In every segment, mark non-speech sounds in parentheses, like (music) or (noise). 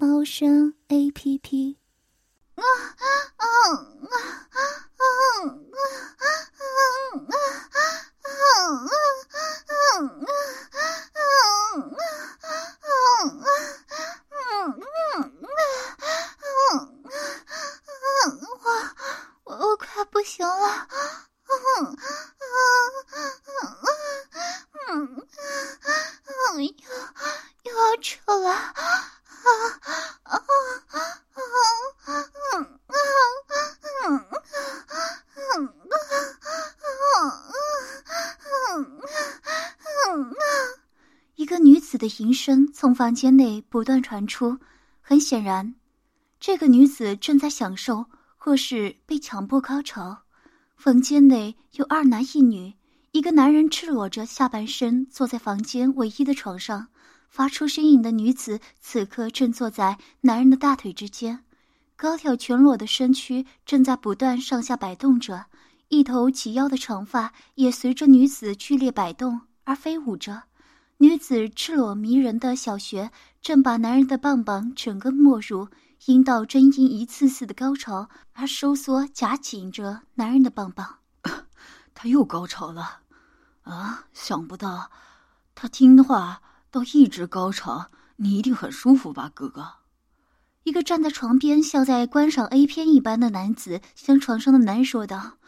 猫声 A P P (laughs) 我快不行了！又又要扯了！啊啊啊啊一个女子的吟从房间内不断传出，很显然，这个女子正在享受或是被强迫高潮。房间内有二男一女。一个男人赤裸着下半身坐在房间唯一的床上，发出呻吟的女子此刻正坐在男人的大腿之间，高挑全裸的身躯正在不断上下摆动着，一头及腰的长发也随着女子剧烈摆动而飞舞着。女子赤裸迷人的小穴正把男人的棒棒整个没入，阴道真因一次次的高潮而收缩夹紧着男人的棒棒。(laughs) 他又高潮了，啊！想不到，他听的话到一直高潮，你一定很舒服吧，哥哥？一个站在床边像在观赏 A 片一般的男子向床上的男人说道：“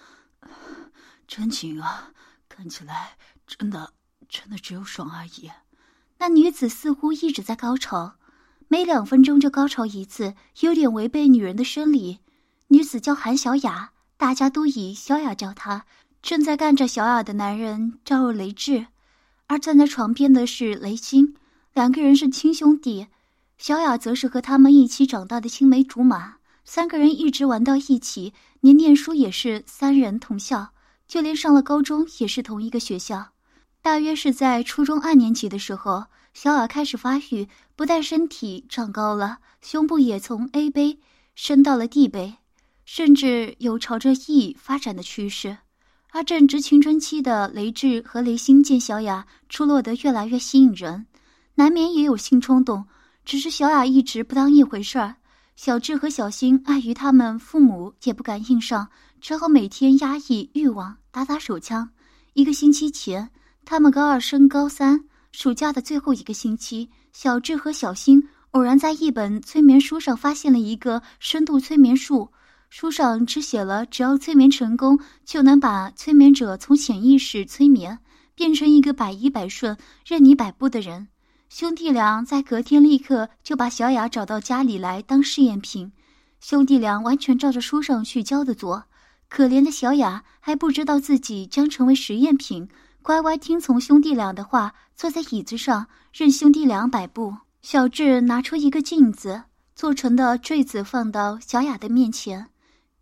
真情啊，看起来真的真的只有爽而已。”那女子似乎一直在高潮，每两分钟就高潮一次，有点违背女人的生理。女子叫韩小雅，大家都以小雅叫她。正在干着小雅的男人叫雷志，而站在床边的是雷星，两个人是亲兄弟。小雅则是和他们一起长大的青梅竹马，三个人一直玩到一起，连念书也是三人同校，就连上了高中也是同一个学校。大约是在初中二年级的时候，小雅开始发育，不但身体长高了，胸部也从 A 杯升到了 D 杯，甚至有朝着 E 发展的趋势。而正值青春期的雷志和雷星见小雅出落得越来越吸引人，难免也有性冲动。只是小雅一直不当一回事儿。小智和小新碍于他们父母也不敢硬上，只好每天压抑欲望，打打手枪。一个星期前，他们高二升高三，暑假的最后一个星期，小智和小新偶然在一本催眠书上发现了一个深度催眠术。书上只写了，只要催眠成功，就能把催眠者从潜意识催眠，变成一个百依百顺、任你摆布的人。兄弟俩在隔天立刻就把小雅找到家里来当试验品。兄弟俩完全照着书上去教的做。可怜的小雅还不知道自己将成为实验品，乖乖听从兄弟俩的话，坐在椅子上任兄弟俩摆布。小智拿出一个镜子做成的坠子，放到小雅的面前。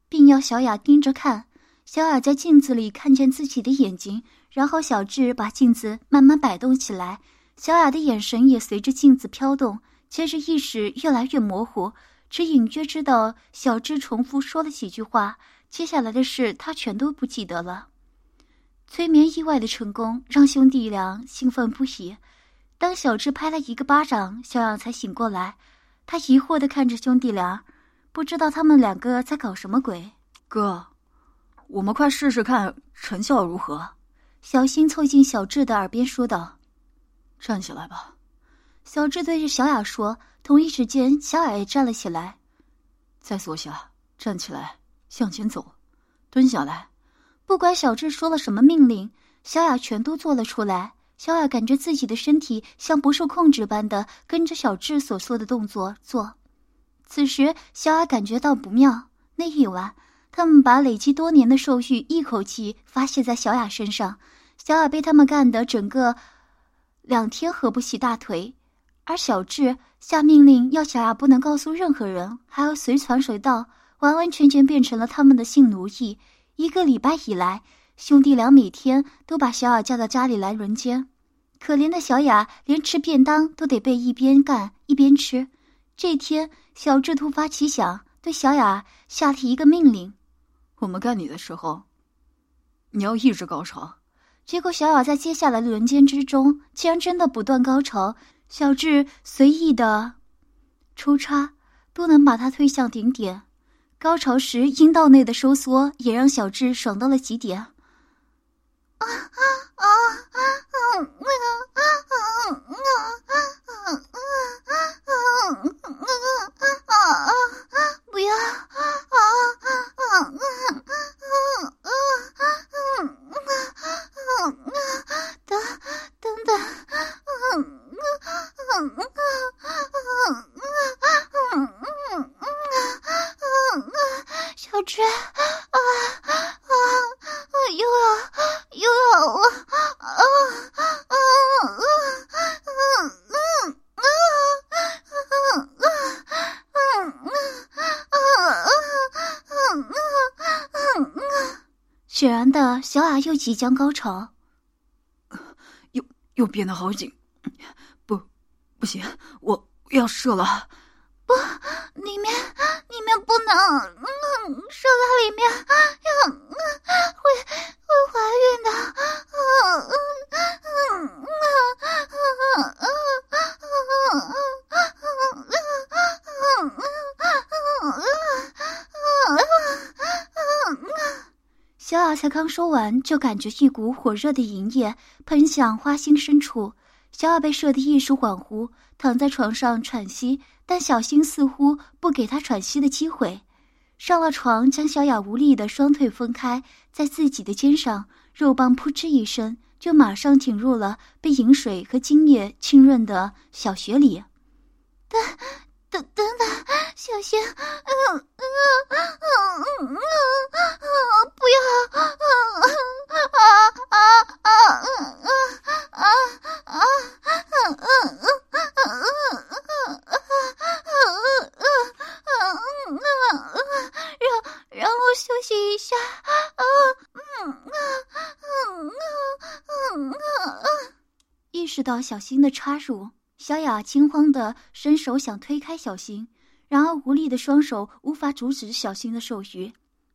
并要小雅盯着看，小雅在镜子里看见自己的眼睛，然后小智把镜子慢慢摆动起来，小雅的眼神也随着镜子飘动，接着意识越来越模糊，只隐约知道小智重复说了几句话，接下来的事他全都不记得了。催眠意外的成功让兄弟俩兴奋不已，当小智拍了一个巴掌，小雅才醒过来，他疑惑的看着兄弟俩。不知道他们两个在搞什么鬼，哥，我们快试试看成效如何。小新凑近小智的耳边说道：“站起来吧。”小智对着小雅说。同一时间，小雅也站了起来。再坐下，站起来，向前走，蹲下来。不管小智说了什么命令，小雅全都做了出来。小雅感觉自己的身体像不受控制般的跟着小智所说的动作做。此时，小雅感觉到不妙。那一晚，他们把累积多年的兽欲一口气发泄在小雅身上，小雅被他们干得整个两天合不起大腿，而小智下命令要小雅不能告诉任何人，还要随传随到，完完全全变成了他们的性奴役。一个礼拜以来，兄弟俩每天都把小雅叫到家里来轮奸。可怜的小雅连吃便当都得被一边干一边吃。这天，小智突发奇想，对小雅下了一个命令：“我们干你的时候，你要一直高潮。”结果，小雅在接下来的轮奸之中，竟然真的不断高潮。小智随意的抽插都能把她推向顶点，高潮时，阴道内的收缩也让小智爽到了极点。啊啊啊啊啊啊啊！即将高潮，又又变得好紧。不不行，我要射了！不，里面里面不能，嗯，射到里面要会会怀孕的，嗯嗯嗯嗯嗯嗯嗯嗯嗯小雅才刚说完，就感觉一股火热的银液喷向花心深处。小雅被射得一时恍惚，躺在床上喘息，但小新似乎不给她喘息的机会。上了床，将小雅无力的双腿分开，在自己的肩上，肉棒扑哧一声，就马上挺入了被饮水和精液浸润的小穴里。但，(laughs) 等，等等，小心，嗯嗯嗯嗯嗯嗯，不要，啊啊啊啊啊啊啊！到小新的插入，小雅惊慌的伸手想推开小新，然而无力的双手无法阻止小新的手余。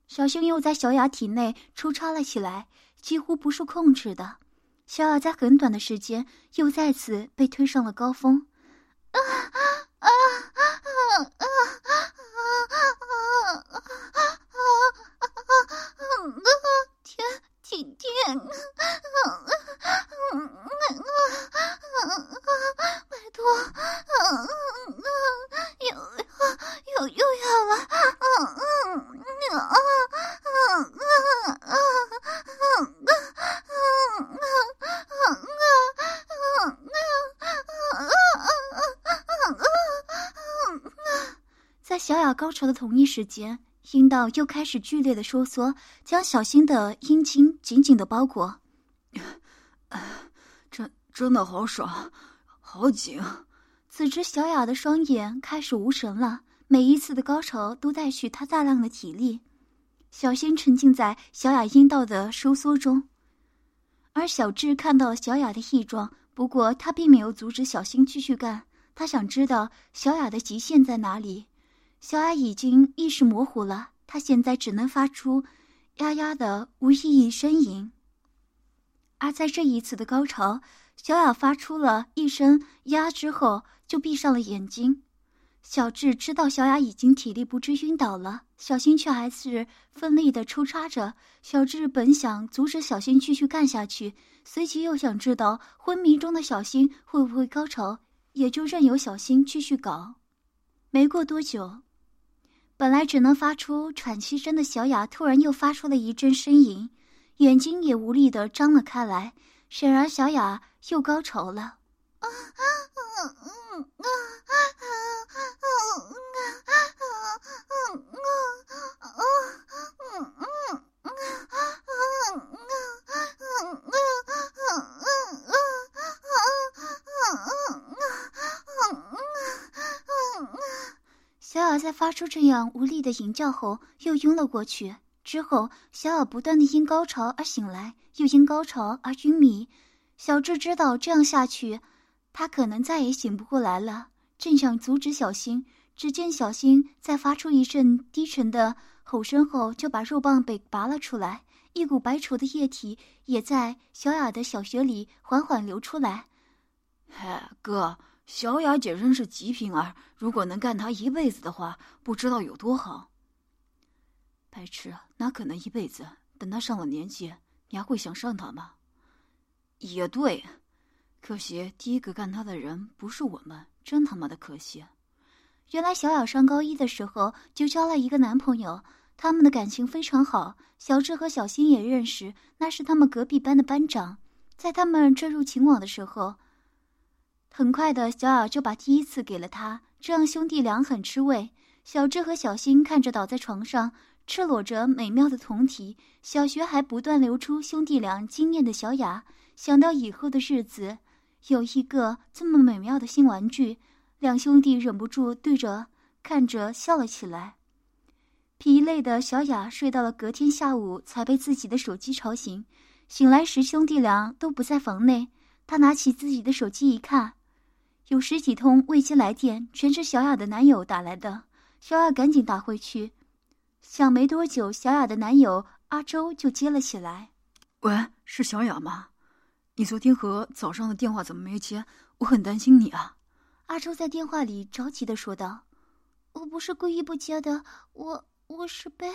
小新又在小雅体内抽插了起来，几乎不受控制的。小雅在很短的时间又再次被推上了高峰。啊啊啊啊啊啊啊啊啊！天，天天！拜托，又又又要了，在小雅高潮的同一时间，阴道又开始剧烈的收缩，将小新的阴茎紧紧的包裹。(sighs) 真真的好爽。好紧！此时，小雅的双眼开始无神了。每一次的高潮都带去她大量的体力。小新沉浸在小雅阴道的收缩中，而小智看到小雅的异状，不过他并没有阻止小新继续干。他想知道小雅的极限在哪里。小雅已经意识模糊了，她现在只能发出呀呀的无意义呻吟。而在这一次的高潮。小雅发出了一声“呀”之后，就闭上了眼睛。小智知道小雅已经体力不支晕倒了，小新却还是奋力的抽插着。小智本想阻止小新继续干下去，随即又想知道昏迷中的小新会不会高潮，也就任由小新继续搞。没过多久，本来只能发出喘息声的小雅突然又发出了一阵呻吟，眼睛也无力的张了开来。显然，小雅又高潮了。(laughs) 在发出这样无力的吟叫后，又晕了过去。之后，小雅不断的因高潮而醒来，又因高潮而晕迷。小智知道这样下去，他可能再也醒不过来了，正想阻止小新，只见小新在发出一阵低沉的吼声后，就把肉棒被拔了出来，一股白稠的液体也在小雅的小穴里缓缓流出来。嘿，哥，小雅姐真是极品儿，如果能干她一辈子的话，不知道有多好。白痴，哪可能一辈子？等她上了年纪，你还会想上她吗？也对，可惜第一个干她的人不是我们，真他妈的可惜。原来小雅上高一的时候就交了一个男朋友，他们的感情非常好。小智和小新也认识，那是他们隔壁班的班长。在他们坠入情网的时候，很快的小雅就把第一次给了他，这让兄弟俩很吃味。小智和小新看着倒在床上。赤裸着美妙的酮体，小学还不断流出兄弟俩惊艳的小雅。想到以后的日子有一个这么美妙的新玩具，两兄弟忍不住对着看着笑了起来。疲累的小雅睡到了隔天下午，才被自己的手机吵醒。醒来时，兄弟俩都不在房内。他拿起自己的手机一看，有十几通未接来电，全是小雅的男友打来的。小雅赶紧打回去。想没多久，小雅的男友阿周就接了起来。喂，是小雅吗？你昨天和早上的电话怎么没接？我很担心你啊。阿周在电话里着急的说道：“我不是故意不接的，我我是被……”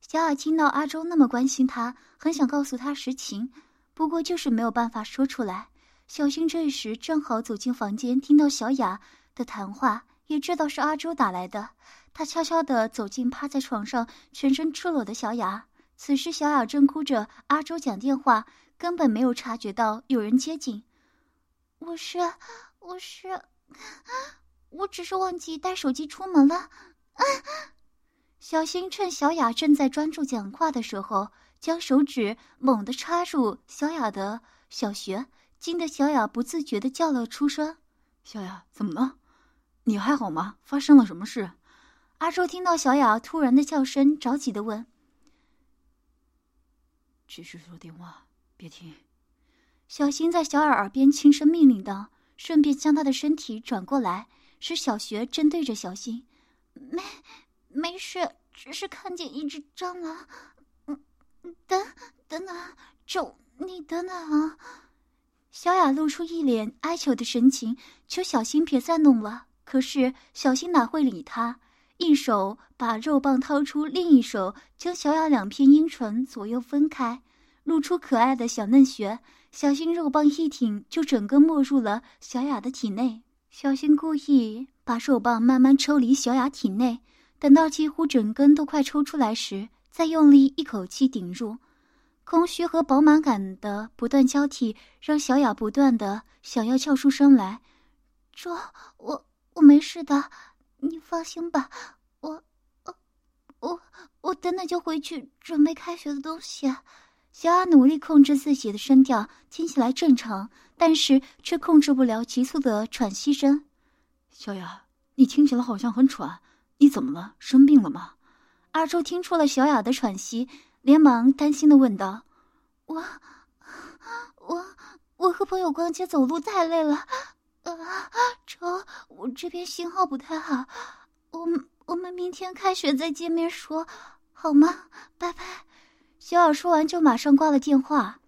小雅听到阿周那么关心她，很想告诉他实情，不过就是没有办法说出来。小新这时正好走进房间，听到小雅的谈话，也知道是阿周打来的。他悄悄地走进趴在床上、全身赤裸的小雅。此时，小雅正哭着。阿周讲电话，根本没有察觉到有人接近。我是，我是，我只是忘记带手机出门了。小新趁小雅正在专注讲话的时候，将手指猛地插入小雅的小穴，惊得小雅不自觉地叫了出声：“小雅，怎么了？你还好吗？发生了什么事？”阿周听到小雅突然的叫声，着急的问：“继续说电话，别停。”小新在小雅耳边轻声命令道，顺便将她的身体转过来，使小学正对着小新。“没，没事，只是看见一只蟑螂。”“嗯，等，等等，周，你等等啊！”小雅露出一脸哀求的神情，求小新别再弄了。可是小新哪会理他？一手把肉棒掏出，另一手将小雅两片阴唇左右分开，露出可爱的小嫩穴。小心肉棒一挺，就整个没入了小雅的体内。小心故意把肉棒慢慢抽离小雅体内，等到几乎整根都快抽出来时，再用力一口气顶入。空虚和饱满感的不断交替，让小雅不断的想要叫出声来：“说，我我没事的。”你放心吧，我，我，我，我等等就回去准备开学的东西。小雅努力控制自己的声调，听起来正常，但是却控制不了急促的喘息声。小雅，你听起来好像很喘，你怎么了？生病了吗？阿周听出了小雅的喘息，连忙担心的问道：“我，我，我和朋友逛街走路太累了。”啊，周，我这边信号不太好，我们我们明天开学再见面说，好吗？拜拜。小雅说完就马上挂了电话。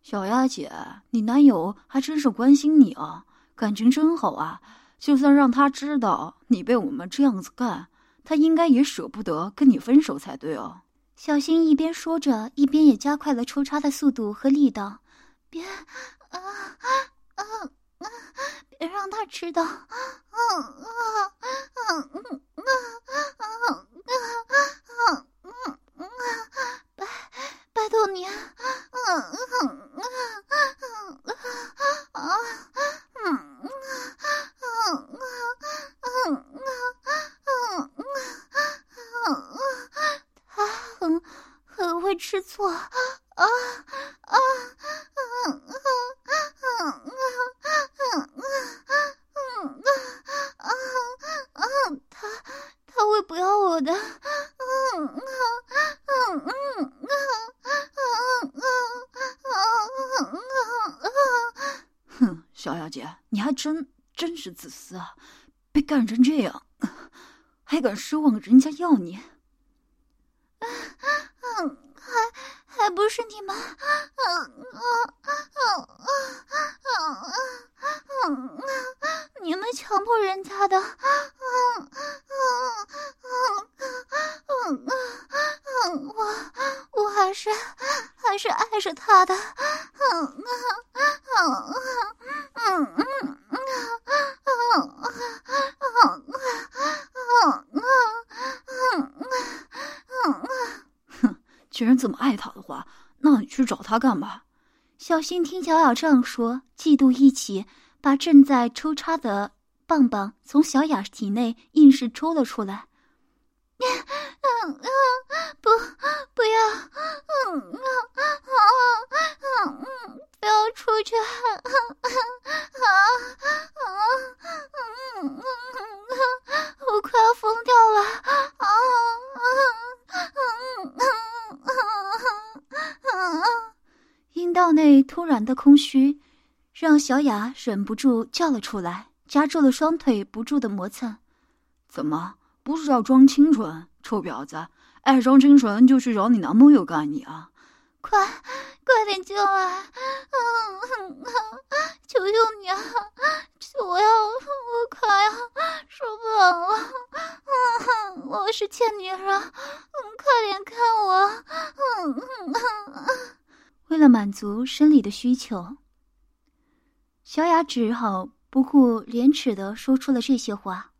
小雅姐，你男友还真是关心你啊，感情真好啊。就算让他知道你被我们这样子干，他应该也舍不得跟你分手才对哦。小新一边说着，一边也加快了抽插的速度和力道。别，啊啊啊！别让他知道，嗯嗯嗯嗯嗯嗯嗯嗯嗯，拜拜托你，嗯嗯嗯嗯嗯啊嗯嗯嗯嗯嗯啊，很很会吃醋啊啊啊啊啊啊啊啊啊啊！他他会不要我的。小雅姐，你还真真是自私啊！被干成这样，还敢奢望人家要你？啊啊啊啊啊啊啊啊！你们强迫人家的，啊啊啊啊啊啊啊！我我还是还是爱着他的，啊啊啊啊啊啊啊啊啊啊啊啊啊啊！哼，居然这么爱他。他干嘛？小新听小雅这样说，嫉妒一起，把正在抽插的棒棒从小雅体内硬是抽了出来。嗯嗯，不，不要，嗯嗯嗯嗯，不要出去，啊啊啊嗯嗯嗯，我快要疯掉了，啊啊嗯嗯嗯嗯，阴道内突然的空虚，让小雅忍不住叫了出来，夹住了双腿，不住的磨蹭。怎么？不是要装清纯，臭婊子，爱装清纯就去找你男朋友干你啊！快，快点进来！嗯嗯，求求你啊！我要，我快要受不了了！嗯，我是贱女人，嗯，快点看我！嗯嗯嗯，为了满足生理的需求，小雅只好不顾廉耻的说出了这些话。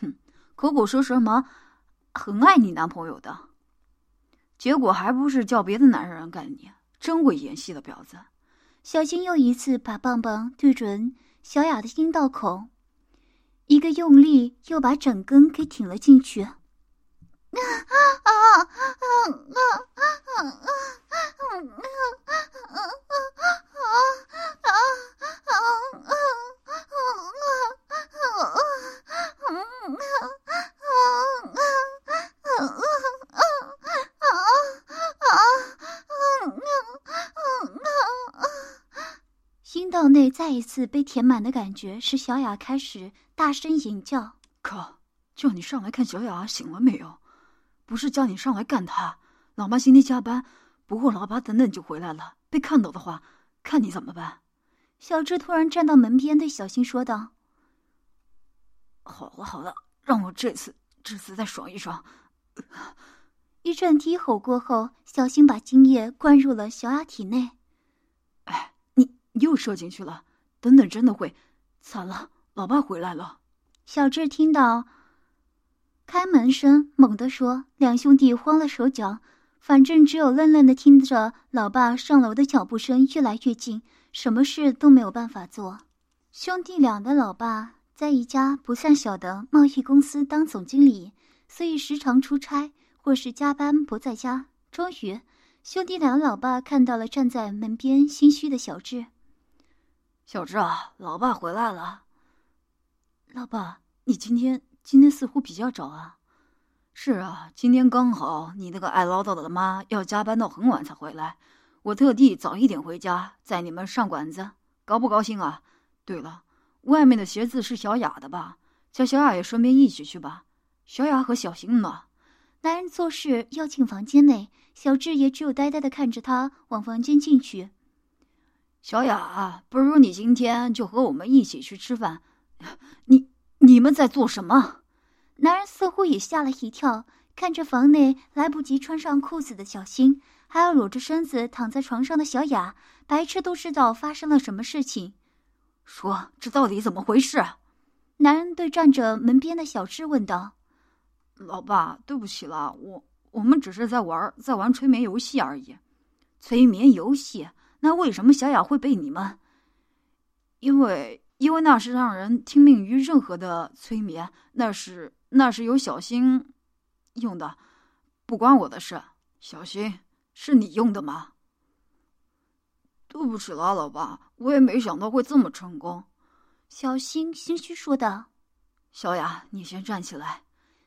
哼。口口说什么很爱你男朋友的，结果还不是叫别的男人干你？真会演戏的婊子！小金又一次把棒棒对准小雅的阴道口，一个用力，又把整根给挺了进去。啊啊啊啊啊啊啊！内再一次被填满的感觉，使小雅开始大声吟叫：“靠！叫你上来看小雅醒了没有？不是叫你上来干他。老妈今天加班，不过老爸等等就回来了。被看到的话，看你怎么办？”小智突然站到门边，对小新说道：“好了好了，让我这次这次再爽一爽。(laughs) ”一阵低吼过后，小新把精液灌入了小雅体内。哎，你又射进去了，等等，真的会惨了！老爸回来了。小智听到开门声，猛地说：“两兄弟慌了手脚，反正只有愣愣的听着老爸上楼的脚步声越来越近，什么事都没有办法做。”兄弟俩的老爸在一家不算小的贸易公司当总经理，所以时常出差或是加班不在家。终于，兄弟俩老爸看到了站在门边心虚的小智。小智啊，老爸回来了。老爸，你今天今天似乎比较早啊。是啊，今天刚好你那个爱唠叨的妈要加班到很晚才回来，我特地早一点回家载你们上馆子，高不高兴啊？对了，外面的鞋子是小雅的吧？叫小雅也顺便一起去吧。小雅和小新呢？男人做事要进房间内，小智也只有呆呆的看着他往房间进去。小雅，不如你今天就和我们一起去吃饭。(laughs) 你你们在做什么？男人似乎也吓了一跳，看着房内来不及穿上裤子的小新，还有裸着身子躺在床上的小雅，白痴都知道发生了什么事情。说这到底怎么回事？男人对站着门边的小智问道：“老爸，对不起了，我我们只是在玩，在玩催眠游戏而已。催眠游戏。”那为什么小雅会被你们？因为，因为那是让人听命于任何的催眠，那是那是有小新用的，不关我的事。小新，是你用的吗？对不起了，老爸，我也没想到会这么成功。小新心虚说道：“小雅，你先站起来。”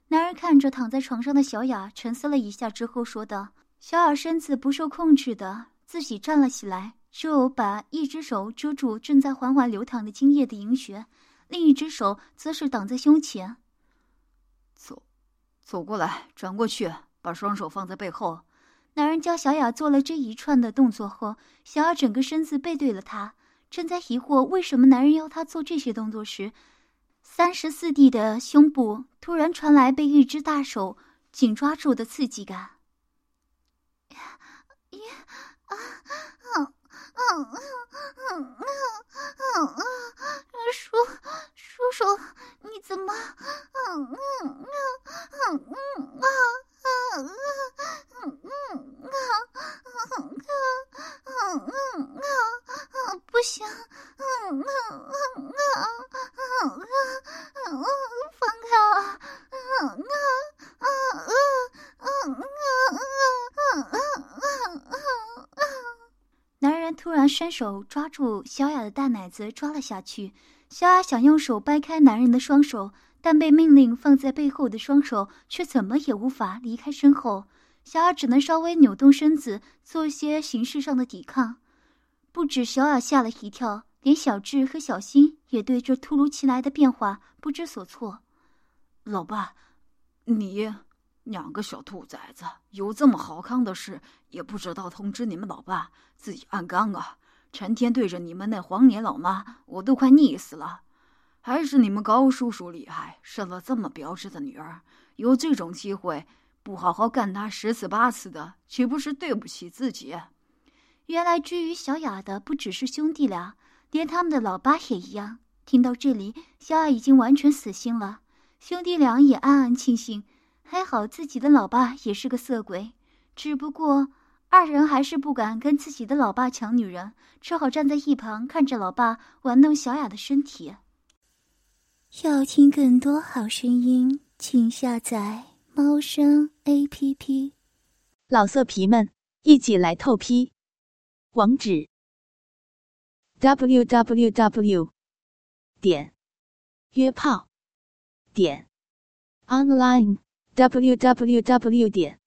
男人看着躺在床上的小雅，沉思了一下之后说道：“小雅身子不受控制的自己站了起来，就把一只手遮住正在缓缓流淌的精液的银穴，另一只手则是挡在胸前。走，走过来，转过去，把双手放在背后。”男人教小雅做了这一串的动作后，小雅整个身子背对了他，正在疑惑为什么男人要她做这些动作时。三十四弟的胸部突然传来被一只大手紧抓住的刺激感。叔叔叔，你怎么？不行！放开我！男人突然伸手抓住小雅的大奶子，抓了下去。小雅想用手掰开男人的双手，但被命令放在背后的双手却怎么也无法离开身后。小雅只能稍微扭动身子，做些形式上的抵抗。不止小雅吓了一跳，连小智和小新也对这突如其来的变化不知所措。老爸，你两个小兔崽子，有这么好康的事，也不知道通知你们老爸，自己暗干啊！成天对着你们那黄脸老妈，我都快腻死了。还是你们高叔叔厉害，生了这么标致的女儿，有这种机会。不好好干他十次八次的，岂不是对不起自己？原来追于小雅的不只是兄弟俩，连他们的老爸也一样。听到这里，小雅已经完全死心了。兄弟俩也暗暗庆幸，还好自己的老爸也是个色鬼。只不过二人还是不敢跟自己的老爸抢女人，只好站在一旁看着老爸玩弄小雅的身体。要听更多好声音，请下载。猫声 A P P，老色皮们一起来透批，网址：w w w 点约炮点 online w w w 点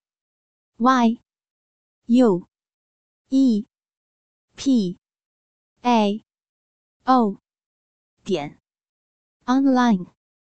y u e. P. A. O. 点。Online。